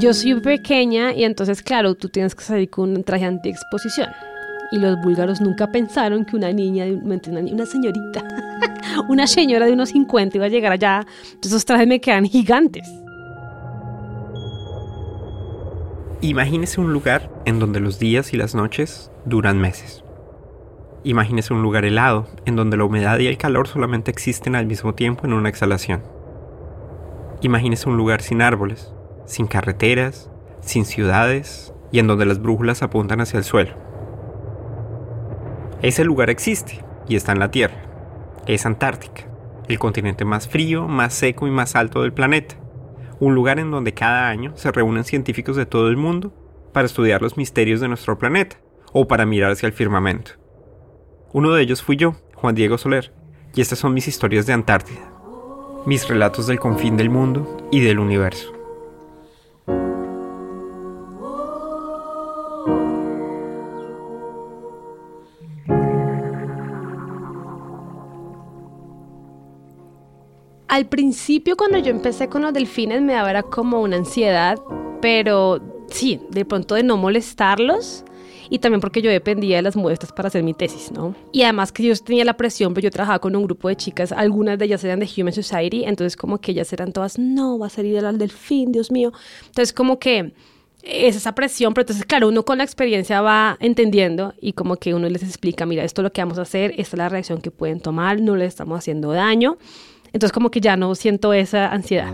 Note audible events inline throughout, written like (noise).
yo soy pequeña y entonces, claro, tú tienes que salir con un traje anti-exposición. Y los búlgaros nunca pensaron que una niña, una señorita, (laughs) una señora de unos 50 iba a llegar allá. Esos trajes me quedan gigantes. Imagínese un lugar en donde los días y las noches duran meses. Imagínese un lugar helado, en donde la humedad y el calor solamente existen al mismo tiempo en una exhalación. Imagínese un lugar sin árboles, sin carreteras, sin ciudades y en donde las brújulas apuntan hacia el suelo. Ese lugar existe y está en la Tierra. Es Antártica, el continente más frío, más seco y más alto del planeta. Un lugar en donde cada año se reúnen científicos de todo el mundo para estudiar los misterios de nuestro planeta o para mirar hacia el firmamento. Uno de ellos fui yo, Juan Diego Soler, y estas son mis historias de Antártida, mis relatos del confín del mundo y del universo. Al principio cuando yo empecé con los delfines me daba como una ansiedad, pero sí, de pronto de no molestarlos y también porque yo dependía de las muestras para hacer mi tesis, ¿no? Y además que yo tenía la presión, pero yo trabajaba con un grupo de chicas, algunas de ellas eran de Human Society, entonces como que ellas eran todas, no, va a salir el delfín, Dios mío. Entonces como que es esa presión, pero entonces, claro, uno con la experiencia va entendiendo y como que uno les explica, mira, esto es lo que vamos a hacer, esta es la reacción que pueden tomar, no les estamos haciendo daño. Entonces como que ya no siento esa ansiedad.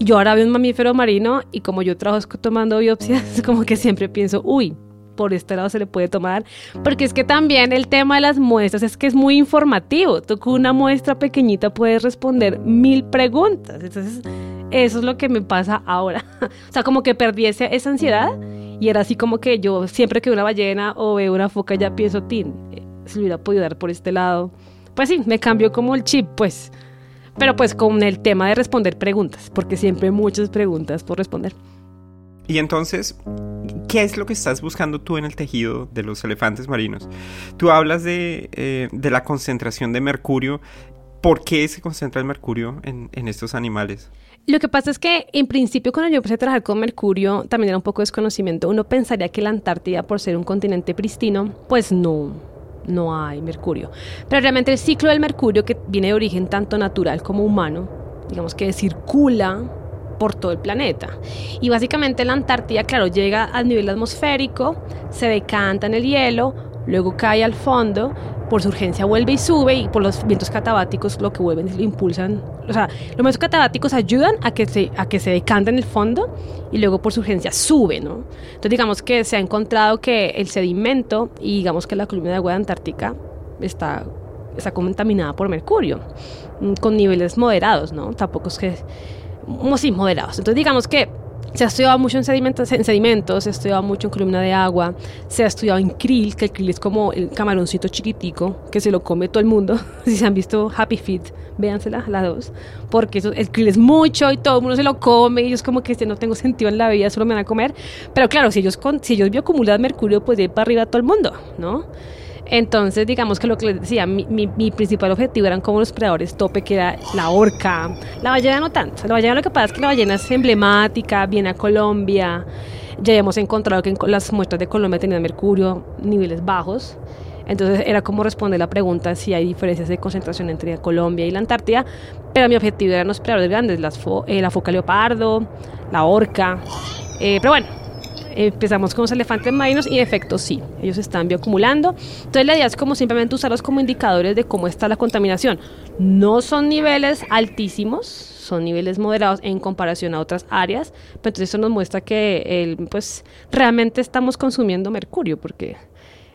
Yo ahora veo un mamífero marino y como yo trabajo tomando biopsias, (laughs) como que siempre pienso, uy, por este lado se le puede tomar, porque es que también el tema de las muestras es que es muy informativo. Tú con una muestra pequeñita puedes responder mil preguntas. Entonces, eso es lo que me pasa ahora. (laughs) o sea, como que perdí esa, ansiedad y era así como que yo siempre que veo una ballena o veo una foca ya pienso, tin, eh, se hubiera podido dar por este lado. Pues sí, me cambió como el chip, pues. Pero pues con el tema de responder preguntas, porque siempre hay muchas preguntas por responder. Y entonces, ¿qué es lo que estás buscando tú en el tejido de los elefantes marinos? Tú hablas de, eh, de la concentración de mercurio. ¿Por qué se concentra el mercurio en, en, estos animales? Lo que pasa es que en principio cuando yo empecé a trabajar con mercurio también era un poco desconocimiento. Uno pensaría que la Antártida, por ser un continente pristino, pues no, no hay mercurio. Pero realmente el ciclo del mercurio, que viene de origen tanto natural como humano, digamos que circula por todo el planeta. Y básicamente la Antártida, claro, llega al nivel atmosférico, se decanta en el hielo, luego cae al fondo, por su urgencia vuelve y sube y por los vientos catabáticos lo que vuelven lo impulsan. O sea, los vientos catabáticos ayudan a que se, a que se decante en el fondo y luego por su urgencia sube, ¿no? Entonces digamos que se ha encontrado que el sedimento y digamos que la columna de agua Antártica está, está contaminada por mercurio mm, con niveles moderados, ¿no? Tampoco es que sí, moderados. Entonces digamos que se ha estudiado mucho en sedimentos, en sedimentos, se ha estudiado mucho en columna de agua, se ha estudiado en krill, que el krill es como el camaroncito chiquitico que se lo come todo el mundo. (laughs) si se han visto Happy Feet, véansela, las dos, porque eso, el krill es mucho y todo el mundo se lo come y ellos como que este, no tengo sentido en la vida, solo me van a comer. Pero claro, si ellos, si ellos bioacumulan mercurio, pues de para arriba todo el mundo, ¿no? Entonces, digamos que lo que les decía, mi, principal objetivo eran como los predadores tope, que era la orca. La ballena no tanto. La ballena lo que pasa es que la ballena es emblemática, viene a Colombia. Ya hemos encontrado que las muestras de Colombia tenían mercurio, niveles bajos. Entonces era como responder la pregunta si hay diferencias de concentración entre Colombia y la Antártida. Pero mi objetivo eran los predadores grandes, las eh, la foca leopardo, la orca. Eh, pero bueno, empezamos con los elefantes marinos y en efecto sí, ellos están bioacumulando. Entonces la idea es como simplemente usarlos como indicadores de cómo está la contaminación. No son niveles altísimos, son niveles moderados en comparación a otras áreas, pero entonces eso nos muestra que el, pues realmente estamos consumiendo mercurio porque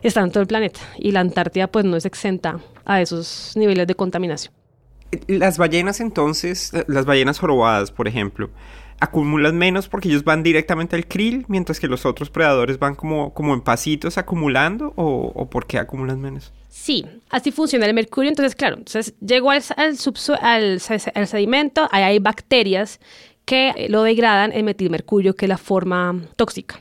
está en todo el planeta y la Antártida pues no es exenta a esos niveles de contaminación. Las ballenas entonces, las ballenas jorobadas, por ejemplo, acumulan menos porque ellos van directamente al krill, mientras que los otros predadores van como, como en pasitos acumulando, o, o por qué acumulan menos? Sí, así funciona el mercurio. Entonces, claro, entonces llegó al, al, sedimento, ahí hay bacterias que lo degradan en metilmercurio, que es la forma tóxica.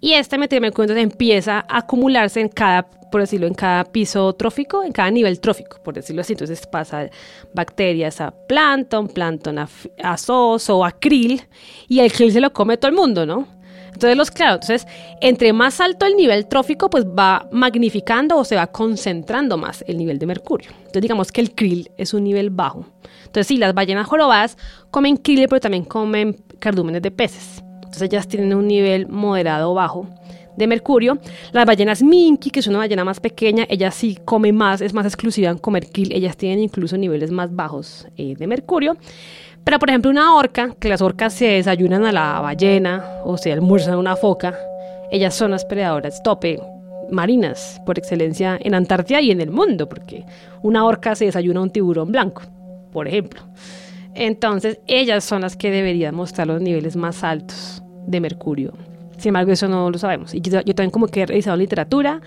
Y este metal de mercurio entonces empieza a acumularse en cada, por decirlo, en cada piso trófico, en cada nivel trófico, por decirlo así. Entonces pasa bacterias a plancton, plancton a, a o a krill, y el krill se lo come todo el mundo, ¿no? Entonces, los, claro, entonces, entre más alto el nivel trófico, pues va magnificando o se va concentrando más el nivel de mercurio. Entonces, digamos que el krill es un nivel bajo. Entonces, sí, las ballenas jorobadas comen krill, pero también comen cardúmenes de peces. Entonces, ellas tienen un nivel moderado o bajo de mercurio. Las ballenas minky, que es una ballena más pequeña, ellas sí comen más, es más exclusiva en comer krill, ellas tienen incluso niveles más bajos eh, de mercurio. Pero, por ejemplo, una orca, que las orcas se desayunan a la ballena o se almuerzan una foca, ellas son las predadoras tope marinas por excelencia en Antártida y en el mundo, porque una orca se desayuna un tiburón blanco, por ejemplo. Entonces, ellas son las que deberían mostrar los niveles más altos de mercurio. Sin embargo, eso no lo sabemos. Y yo, yo también como que he revisado literatura,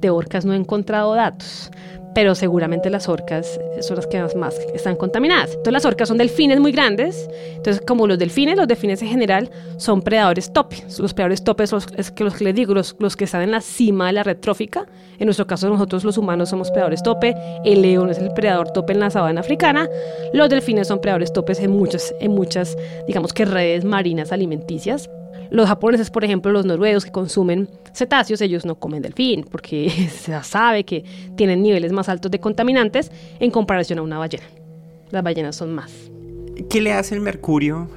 de orcas no he encontrado datos pero seguramente las orcas son las que más, están contaminadas. Entonces las orcas son delfines muy grandes, entonces como los delfines, los delfines en general son predadores tope. Los predadores tope son es que los que les digo, los, los, que están en la cima de la red trófica. En nuestro caso nosotros los humanos somos predadores tope, el león es el predador tope en la sabana africana, los delfines son predadores topes en muchas, en muchas digamos que redes marinas alimenticias. Los japoneses, por ejemplo, los noruegos que consumen cetáceos, ellos no comen delfín porque (laughs) se sabe que tienen niveles más altos de contaminantes en comparación a una ballena. Las ballenas son más. ¿Qué le hace el mercurio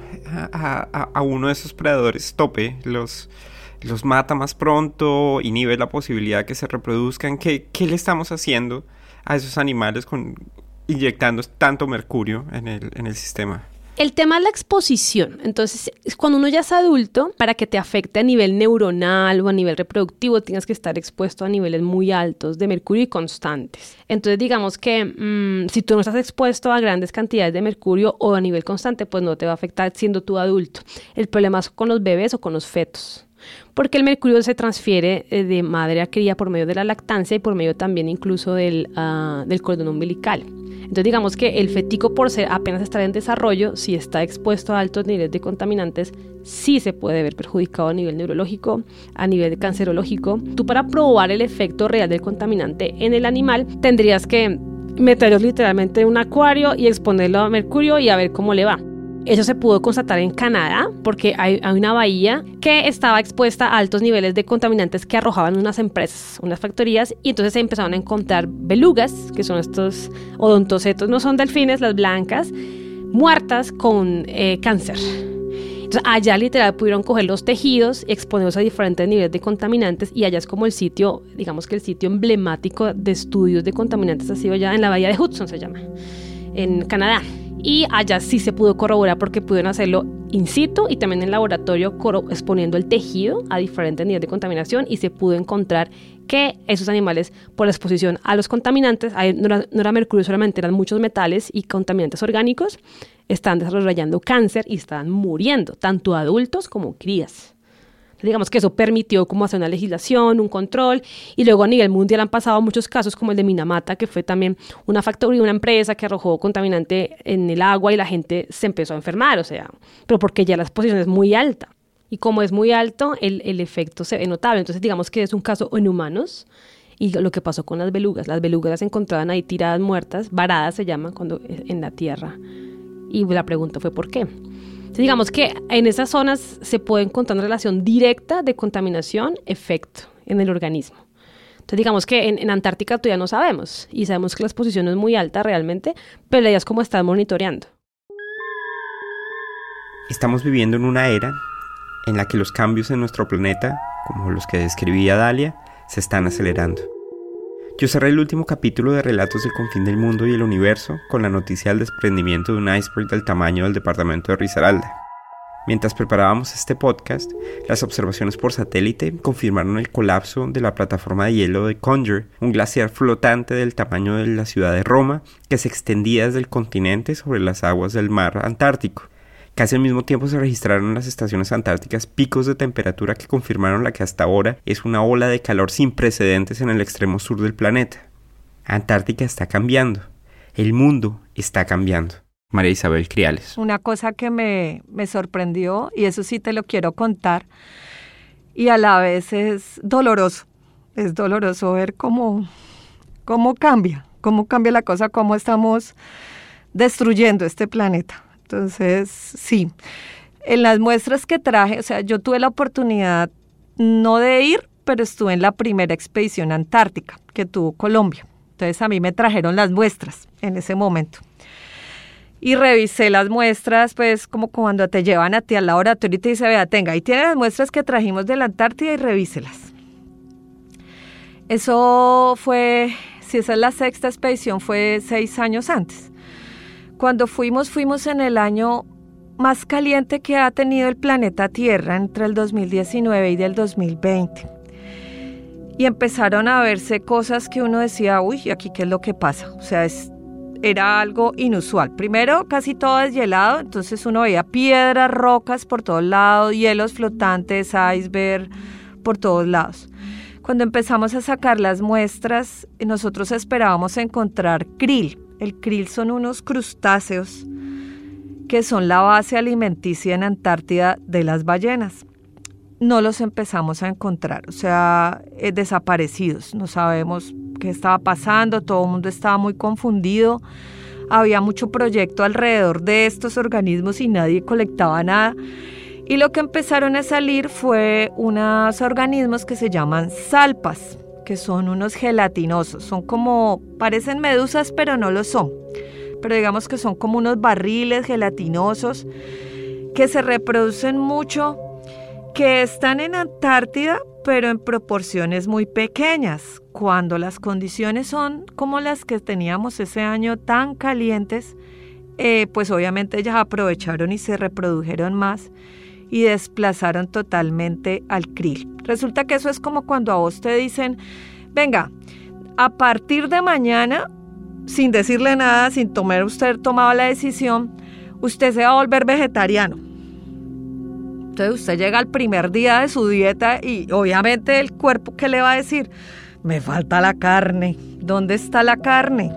a, uno de esos predadores tope? Los, los mata más pronto, inhibe la posibilidad que se reproduzcan. ¿Qué, qué le estamos haciendo a esos animales con, inyectando tanto mercurio en el, en el sistema? El tema es la exposición. Entonces, cuando uno ya es adulto, para que te afecte a nivel neuronal o a nivel reproductivo, tienes que estar expuesto a niveles muy altos de mercurio y constantes. Entonces, digamos que mm, si tú no estás expuesto a grandes cantidades de mercurio o a nivel constante, pues no te va a afectar siendo tú adulto. El problema es con los bebés o con los fetos porque el mercurio se transfiere eh, de madre a cría por medio de la lactancia y por medio también incluso del, ah, cordón umbilical. Entonces digamos que el fetico por ser apenas estar en desarrollo, si está expuesto a altos niveles de contaminantes, sí se puede ver perjudicado a nivel neurológico, a nivel cancerológico. Tú para probar el efecto real del contaminante en el animal tendrías que meterlos literalmente en un acuario y exponerlo a mercurio y a ver cómo le va. Eso se pudo constatar en Canadá porque hay, una bahía que estaba expuesta a altos niveles de contaminantes que arrojaban unas empresas, unas factorías, y entonces se empezaron a encontrar belugas, que son estos odontocetos, no son delfines, las blancas, muertas con eh, cáncer. Entonces, allá literal pudieron coger los tejidos exponerlos a diferentes niveles de contaminantes y allá es como el sitio, digamos que el sitio emblemático de estudios de contaminantes ha sido ya en la bahía de Hudson se llama, en Canadá y allá sí se pudo corroborar porque pudieron hacerlo in situ y también en laboratorio exponiendo el tejido a diferentes niveles de contaminación y se pudo encontrar que esos animales por la exposición a los contaminantes, no era, mercurio solamente, eran muchos metales y contaminantes orgánicos, están desarrollando cáncer y están muriendo, tanto adultos como crías digamos que eso permitió como hacer una legislación, un control, y luego a nivel mundial han pasado muchos casos como el de Minamata, que fue también una factoría, una empresa que arrojó contaminante en el agua y la gente se empezó a enfermar, o sea, pero porque ya la exposición es muy alta. Y como es muy alto, el, el efecto se ve notable. Entonces, digamos que es un caso en humanos, y lo que pasó con las belugas. Las belugas las encontraban ahí tiradas muertas, varadas se llaman cuando en la tierra. Y la pregunta fue ¿por qué? Digamos que en esas zonas se puede encontrar una relación directa de contaminación-efecto en el organismo. Entonces digamos que en, Antártica todavía no sabemos y sabemos que la exposición es muy alta realmente, pero la idea es cómo están monitoreando. Estamos viviendo en una era en la que los cambios en nuestro planeta, como los que describía Dalia, se están acelerando. Yo cerré el último capítulo de Relatos del Confín del Mundo y el Universo con la noticia del desprendimiento de un iceberg del tamaño del departamento de Risaralda. Mientras preparábamos este podcast, las observaciones por satélite confirmaron el colapso de la plataforma de hielo de Conger, un glaciar flotante del tamaño de la ciudad de Roma que se extendía desde el continente sobre las aguas del mar Antártico. Casi al mismo tiempo se registraron en las estaciones antárticas picos de temperatura que confirmaron la que hasta ahora es una ola de calor sin precedentes en el extremo sur del planeta. Antártica está cambiando. El mundo está cambiando. María Isabel Criales. Una cosa que me, me sorprendió, y eso sí te lo quiero contar, y a la vez es doloroso. Es doloroso ver cómo, cómo cambia, cómo cambia la cosa, cómo estamos destruyendo este planeta. Entonces, sí, en las muestras que traje, o sea, yo tuve la oportunidad no de ir, pero estuve en la primera expedición antártica que tuvo Colombia. Entonces a mí me trajeron las muestras en ese momento. Y revisé las muestras, pues como cuando te llevan a ti al laboratorio y te dice, vea, tenga, ahí tiene las muestras que trajimos de la Antártida y revíselas. Eso fue, si esa es la sexta expedición, fue seis años antes. Cuando fuimos, fuimos en el año más caliente que ha tenido el planeta Tierra entre el 2019 y el 2020. Y empezaron a verse cosas que uno decía, uy, aquí qué es lo que pasa. O sea, era algo inusual. Primero, casi todo deshielado, entonces uno veía piedras, rocas por todos lados, hielos flotantes, iceberg por todos lados. Cuando empezamos a sacar las muestras, nosotros esperábamos encontrar krill. El krill son unos crustáceos que son la base alimenticia en Antártida de las ballenas. No los empezamos a encontrar, o sea, eh, desaparecidos. No sabemos qué estaba pasando, todo el mundo estaba muy confundido. Había mucho proyecto alrededor de estos organismos y nadie colectaba nada. Y lo que empezaron a salir fue unos organismos que se llaman salpas, que son unos gelatinosos. Son como, parecen medusas, pero no lo son pero digamos que son como unos barriles gelatinosos que se reproducen mucho, que están en Antártida, pero en proporciones muy pequeñas. Cuando las condiciones son como las que teníamos ese año tan calientes, eh, pues obviamente ellas aprovecharon y se reprodujeron más y desplazaron totalmente al krill. Resulta que eso es como cuando a vos te dicen, venga, a partir de mañana sin decirle nada, sin tomar usted tomaba la decisión, usted se va a volver vegetariano. Entonces usted llega al primer día de su dieta y obviamente el cuerpo que le va a decir, me falta la carne, ¿dónde está la carne?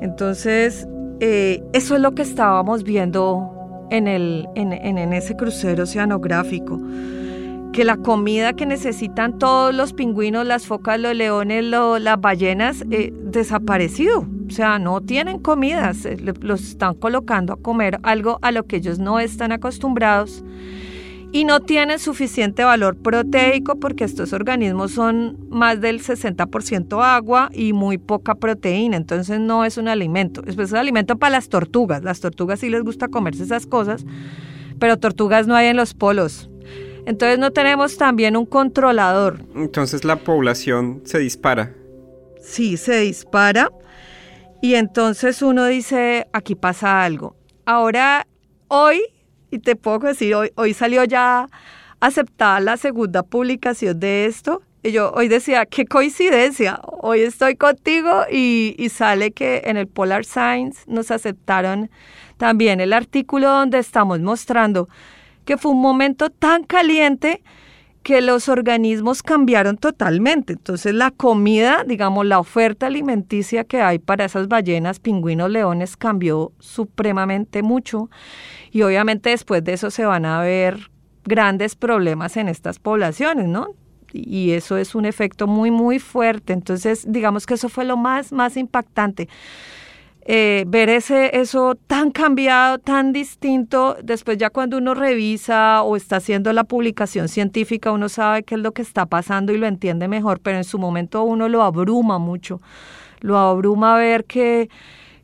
Entonces, eh, eso es lo que estábamos viendo en, el, en, en ese crucero oceanográfico que la comida que necesitan todos los pingüinos, las focas, los leones, las ballenas, eh, desaparecido. O sea, no tienen comida, los están colocando a comer algo a lo que ellos no están acostumbrados y no tienen suficiente valor proteico porque estos organismos son más del 60% agua y muy poca proteína, entonces no es un alimento. Es un alimento para las tortugas. Las tortugas sí les gusta comerse esas cosas, pero tortugas no hay en los polos. Entonces no tenemos también un controlador. Entonces la población se dispara. Sí, se dispara. Y entonces uno dice, aquí pasa algo. Ahora, hoy, y te puedo decir, hoy, hoy salió ya aceptada la segunda publicación de esto. Y yo hoy decía, qué coincidencia, hoy estoy contigo y, y sale que en el Polar Science nos aceptaron también el artículo donde estamos mostrando que fue un momento tan caliente que los organismos cambiaron totalmente. Entonces la comida, digamos, la oferta alimenticia que hay para esas ballenas, pingüinos, leones cambió supremamente mucho y obviamente después de eso se van a ver grandes problemas en estas poblaciones, ¿no? Y eso es un efecto muy, muy fuerte. Entonces, digamos que eso fue lo más, más impactante. Eh, ver ese, eso tan cambiado, tan distinto, después ya cuando uno revisa o está haciendo la publicación científica, uno sabe qué es lo que está pasando y lo entiende mejor, pero en su momento uno lo abruma mucho, lo abruma ver que,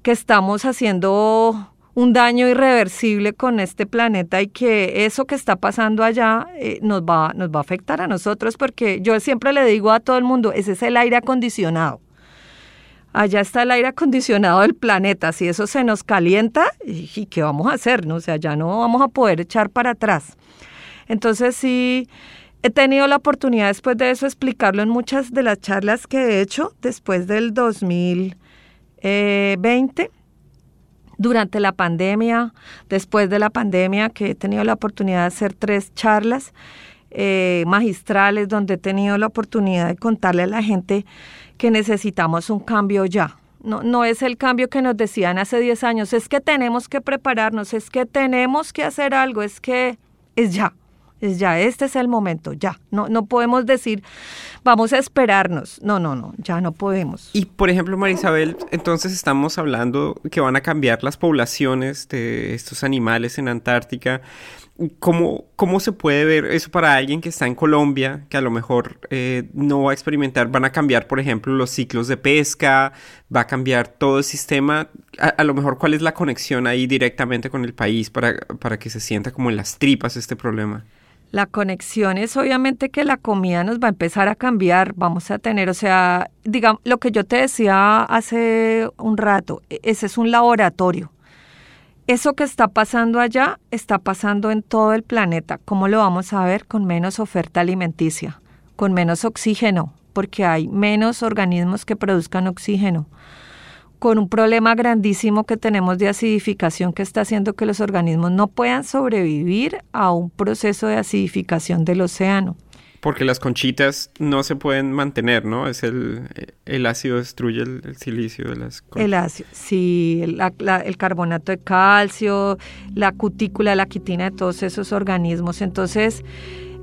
que estamos haciendo un daño irreversible con este planeta y que eso que está pasando allá eh, nos, va, nos va a afectar a nosotros porque yo siempre le digo a todo el mundo, ese es el aire acondicionado allá está el aire acondicionado del planeta, si eso se nos calienta, ¿y qué vamos a hacer? No? O sea, ya no vamos a poder echar para atrás. Entonces sí, he tenido la oportunidad después de eso explicarlo en muchas de las charlas que he hecho después del 2020 durante la pandemia, después de la pandemia, que he tenido la oportunidad de hacer tres charlas eh, magistrales donde he tenido la oportunidad de contarle a la gente que necesitamos un cambio ya. No, no es el cambio que nos decían hace 10 años, es que tenemos que prepararnos, es que tenemos que hacer algo, es que es ya, Es ya, este es el momento, ya. No, no podemos decir, vamos a esperarnos. No, no, no, ya no podemos. Y por ejemplo, Marisabel, entonces estamos hablando que van a cambiar las poblaciones de estos animales en Antártica. ¿Cómo, ¿Cómo se puede ver eso para alguien que está en Colombia, que a lo mejor eh, no va a experimentar? Van a cambiar, por ejemplo, los ciclos de pesca, va a cambiar todo el sistema. A, lo mejor, ¿cuál es la conexión ahí directamente con el país para, para que se sienta como en las tripas este problema? La conexión es obviamente que la comida nos va a empezar a cambiar, vamos a tener, o sea, digamos, lo que yo te decía hace un rato, e, ese es un laboratorio eso que está pasando allá está pasando en todo el planeta. ¿Cómo lo vamos a ver? Con menos oferta alimenticia, con menos oxígeno, porque hay menos organismos que produzcan oxígeno, con un problema grandísimo que tenemos de acidificación que está haciendo que los organismos no puedan sobrevivir a un proceso de acidificación del océano. Porque las conchitas no se pueden mantener, ¿no? Es el, el ácido destruye el, silicio de las conchitas. El ácido, sí, el, carbonato de calcio, la cutícula, la quitina de todos esos organismos. Entonces,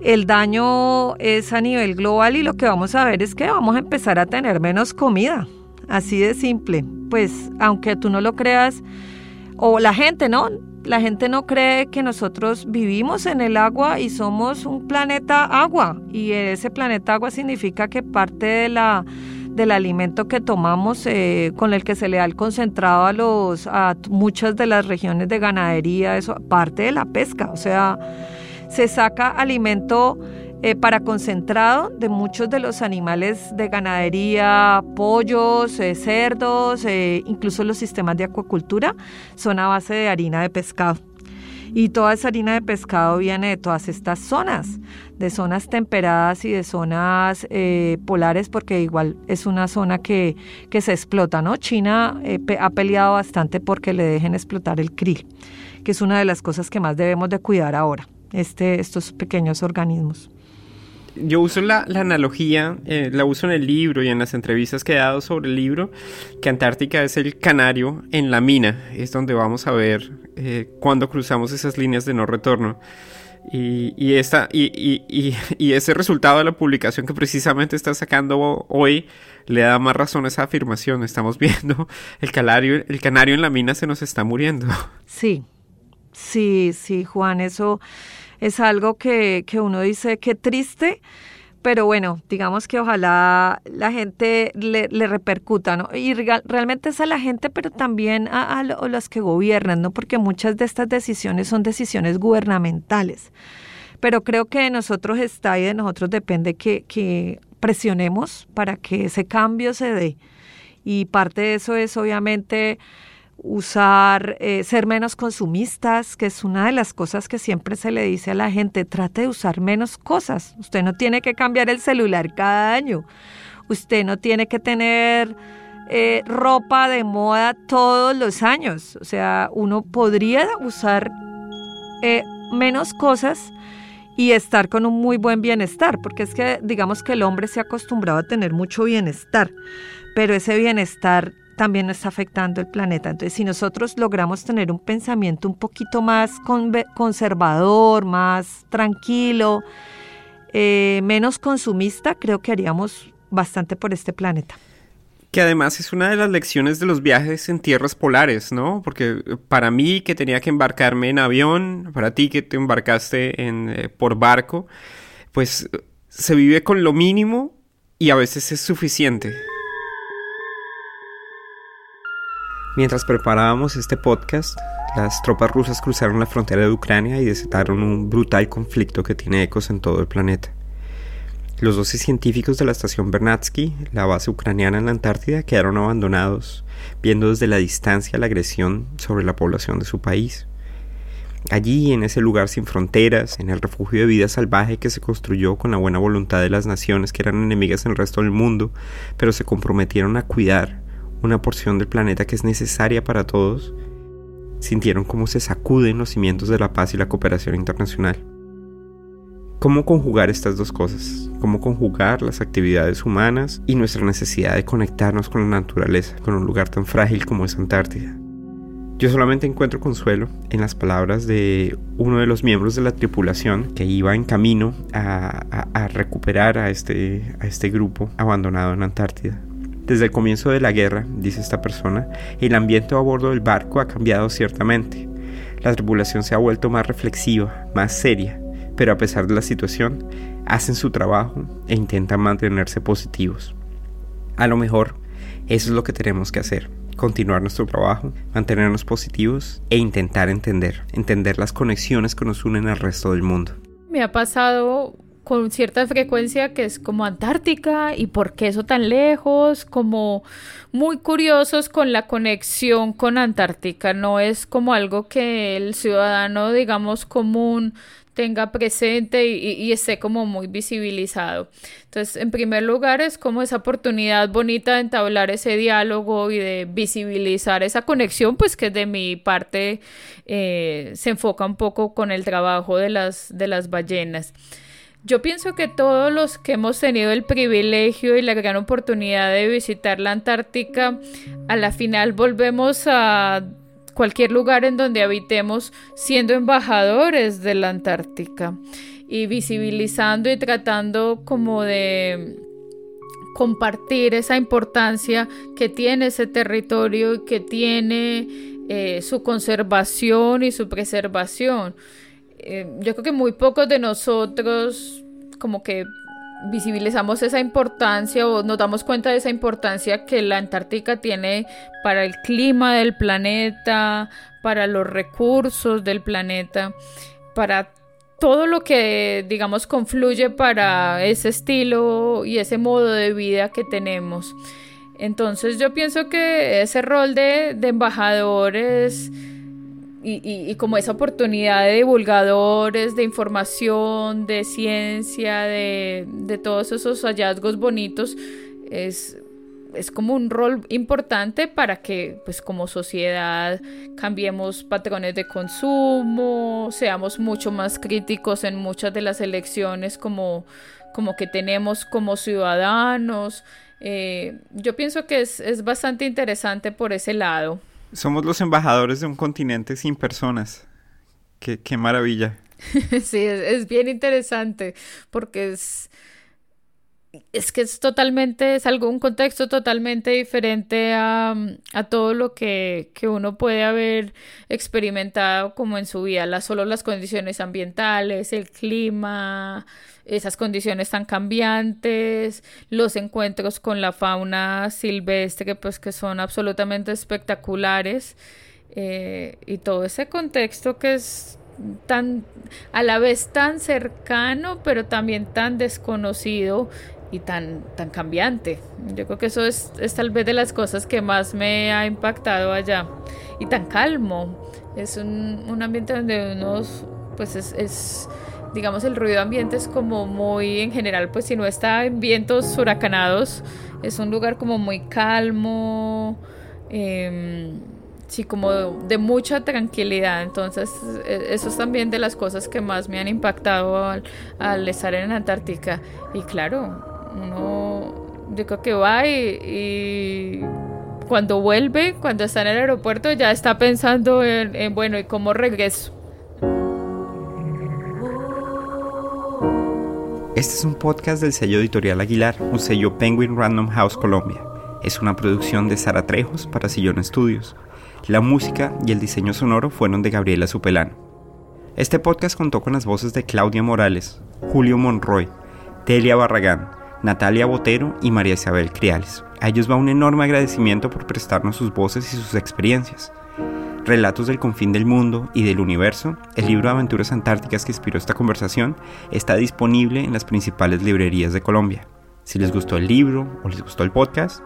el daño es a nivel global y lo que vamos a ver es que vamos a empezar a tener menos comida. Así de simple. Pues, aunque tú no lo creas, o la gente, ¿no? La gente no cree que nosotros vivimos en el agua y somos un planeta agua. Y ese planeta agua significa que parte de la, del alimento que tomamos, eh, con el que se le da el concentrado a, los, a muchas de las regiones de ganadería, eso parte de la pesca. O sea, se saca alimento eh, para concentrado de muchos de los animales de ganadería, pollos, eh, cerdos, eh, incluso los sistemas de acuacultura, son a base de harina de pescado. Y toda esa harina de pescado viene de todas estas zonas, de zonas temperadas y de zonas polares, porque igual es una zona que, que se explota, ¿no? China ha peleado bastante porque le dejen explotar el krill, que es una de las cosas que más debemos de cuidar ahora, este, estos pequeños organismos yo uso la, analogía, eh, la uso en el libro y en las entrevistas que he dado sobre el libro, que Antártica es el canario en la mina, es donde vamos a ver eh, cuando cruzamos esas líneas de no retorno. Y, y, esta, y, y, ese resultado de la publicación que precisamente está sacando hoy le da más razón a esa afirmación. Estamos viendo el canario, el canario en la mina se nos está muriendo. Sí, sí, sí, Juan, eso es algo que, que uno dice que triste, pero bueno, digamos que ojalá la gente le, le repercuta, ¿no? Y realmente es a la gente, pero también a, a, los que gobiernan, ¿no? Porque muchas de estas decisiones son decisiones gubernamentales. Pero creo que de nosotros está y de nosotros depende que, que presionemos para que ese cambio se dé. Y parte de eso es obviamente usar, eh, ser menos consumistas, que es una de las cosas que siempre se le dice a la gente, trate de usar menos cosas. Usted no tiene que cambiar el celular cada año. Usted no tiene que tener eh, ropa de moda todos los años. O sea, uno podría usar eh, menos cosas y estar con un muy buen bienestar, porque es que digamos que el hombre se ha acostumbrado a tener mucho bienestar, pero ese bienestar también está afectando el planeta. Entonces, si nosotros logramos tener un pensamiento un poquito más conservador, más tranquilo, eh, menos consumista, creo que haríamos bastante por este planeta. Que además es una de las lecciones de los viajes en tierras polares, ¿no? Porque para mí que tenía que embarcarme en avión, para ti que te embarcaste en, eh, por barco, pues se vive con lo mínimo y a veces es suficiente. Mientras preparábamos este podcast, las tropas rusas cruzaron la frontera de Ucrania y desataron un brutal conflicto que tiene ecos en todo el planeta. Los 12 científicos de la estación Bernatsky, la base ucraniana en la Antártida, quedaron abandonados, viendo desde la distancia la agresión sobre la población de su país. Allí, en ese lugar sin fronteras, en el refugio de vida salvaje que se construyó con la buena voluntad de las naciones que eran enemigas en el resto del mundo, pero se comprometieron a cuidar, una porción del planeta que es necesaria para todos, sintieron cómo se sacuden los cimientos de la paz y la cooperación internacional. ¿Cómo conjugar estas dos cosas? ¿Cómo conjugar las actividades humanas y nuestra necesidad de conectarnos con la naturaleza, con un lugar tan frágil como es Antártida? Yo solamente encuentro consuelo en las palabras de uno de los miembros de la tripulación que iba en camino a, recuperar a este, a este grupo abandonado en Antártida. Desde el comienzo de la guerra, dice esta persona, el ambiente a bordo del barco ha cambiado ciertamente. La tripulación se ha vuelto más reflexiva, más seria, pero a pesar de la situación, hacen su trabajo e intentan mantenerse positivos. A lo mejor, eso es lo que tenemos que hacer, continuar nuestro trabajo, mantenernos positivos e intentar entender, entender las conexiones que nos unen al resto del mundo. Me ha pasado con cierta frecuencia que es como Antártica y por qué eso tan lejos, como muy curiosos con la conexión con Antártica, no es como algo que el ciudadano, digamos, común tenga presente y, esté como muy visibilizado. Entonces, en primer lugar, es como esa oportunidad bonita de entablar ese diálogo y de visibilizar esa conexión, pues que de mi parte eh, se enfoca un poco con el trabajo de las, de las ballenas. Yo pienso que todos los que hemos tenido el privilegio y la gran oportunidad de visitar la Antártica, a la final volvemos a cualquier lugar en donde habitemos siendo embajadores de la Antártica y visibilizando y tratando como de compartir esa importancia que tiene ese territorio y que tiene eh, su conservación y su preservación. Eh, yo creo que muy pocos de nosotros como que visibilizamos esa importancia o nos damos cuenta de esa importancia que la Antártica tiene para el clima del planeta, para los recursos del planeta, para todo lo que, digamos, confluye para ese estilo y ese modo de vida que tenemos. Entonces yo pienso que ese rol de, de embajadores y, como esa oportunidad de divulgadores, de información, de ciencia, de, todos esos hallazgos bonitos, es, es como un rol importante para que, pues como sociedad, cambiemos patrones de consumo, seamos mucho más críticos en muchas de las elecciones como, como que tenemos como ciudadanos. Eh, yo pienso que es, es bastante interesante por ese lado. Somos los embajadores de un continente sin personas. Qué, qué maravilla. (laughs) sí, es, bien interesante porque es, es que es totalmente, es algo, un contexto totalmente diferente a, a todo lo que, que, uno puede haber experimentado como en su vida, la, solo las condiciones ambientales, el clima, esas condiciones tan cambiantes, los encuentros con la fauna silvestre, pues que son absolutamente espectaculares, eh, y todo ese contexto que es tan a la vez tan cercano pero también tan desconocido y tan, tan cambiante. Yo creo que eso es, tal vez de las cosas que más me ha impactado allá. Y tan calmo. Es un, un ambiente donde uno, pues es digamos, el ruido ambiente es como muy, en general, pues si no está en vientos huracanados, es un lugar como muy calmo, em, sí, como de, mucha tranquilidad. Entonces, e, eso es también de las cosas que más me han impactado al, estar en Antártica. Y claro, uno, yo creo que va y, cuando vuelve, cuando está en el aeropuerto, ya está pensando en, en bueno, ¿y cómo regreso? Este es un podcast del sello editorial Aguilar, un sello Penguin Random House Colombia. Es una producción de Sara Trejos para Sillón Estudios. La música y el diseño sonoro fueron de Gabriela Supelano. Este podcast contó con las voces de Claudia Morales, Julio Monroy, Delia Barragán, Natalia Botero y María Isabel Criales. A ellos va un enorme agradecimiento por prestarnos sus voces y sus experiencias. Relatos del confín del mundo y del universo, el libro de aventuras antárticas que inspiró esta conversación, está disponible en las principales librerías de Colombia. Si les gustó el libro o les gustó el podcast,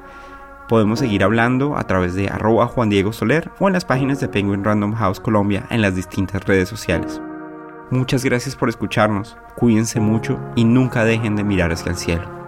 podemos seguir hablando a través de arroba Juan Diego Soler o en las páginas de Penguin Random House Colombia en las distintas redes sociales. Muchas gracias por escucharnos, cuídense mucho y nunca dejen de mirar hacia el cielo.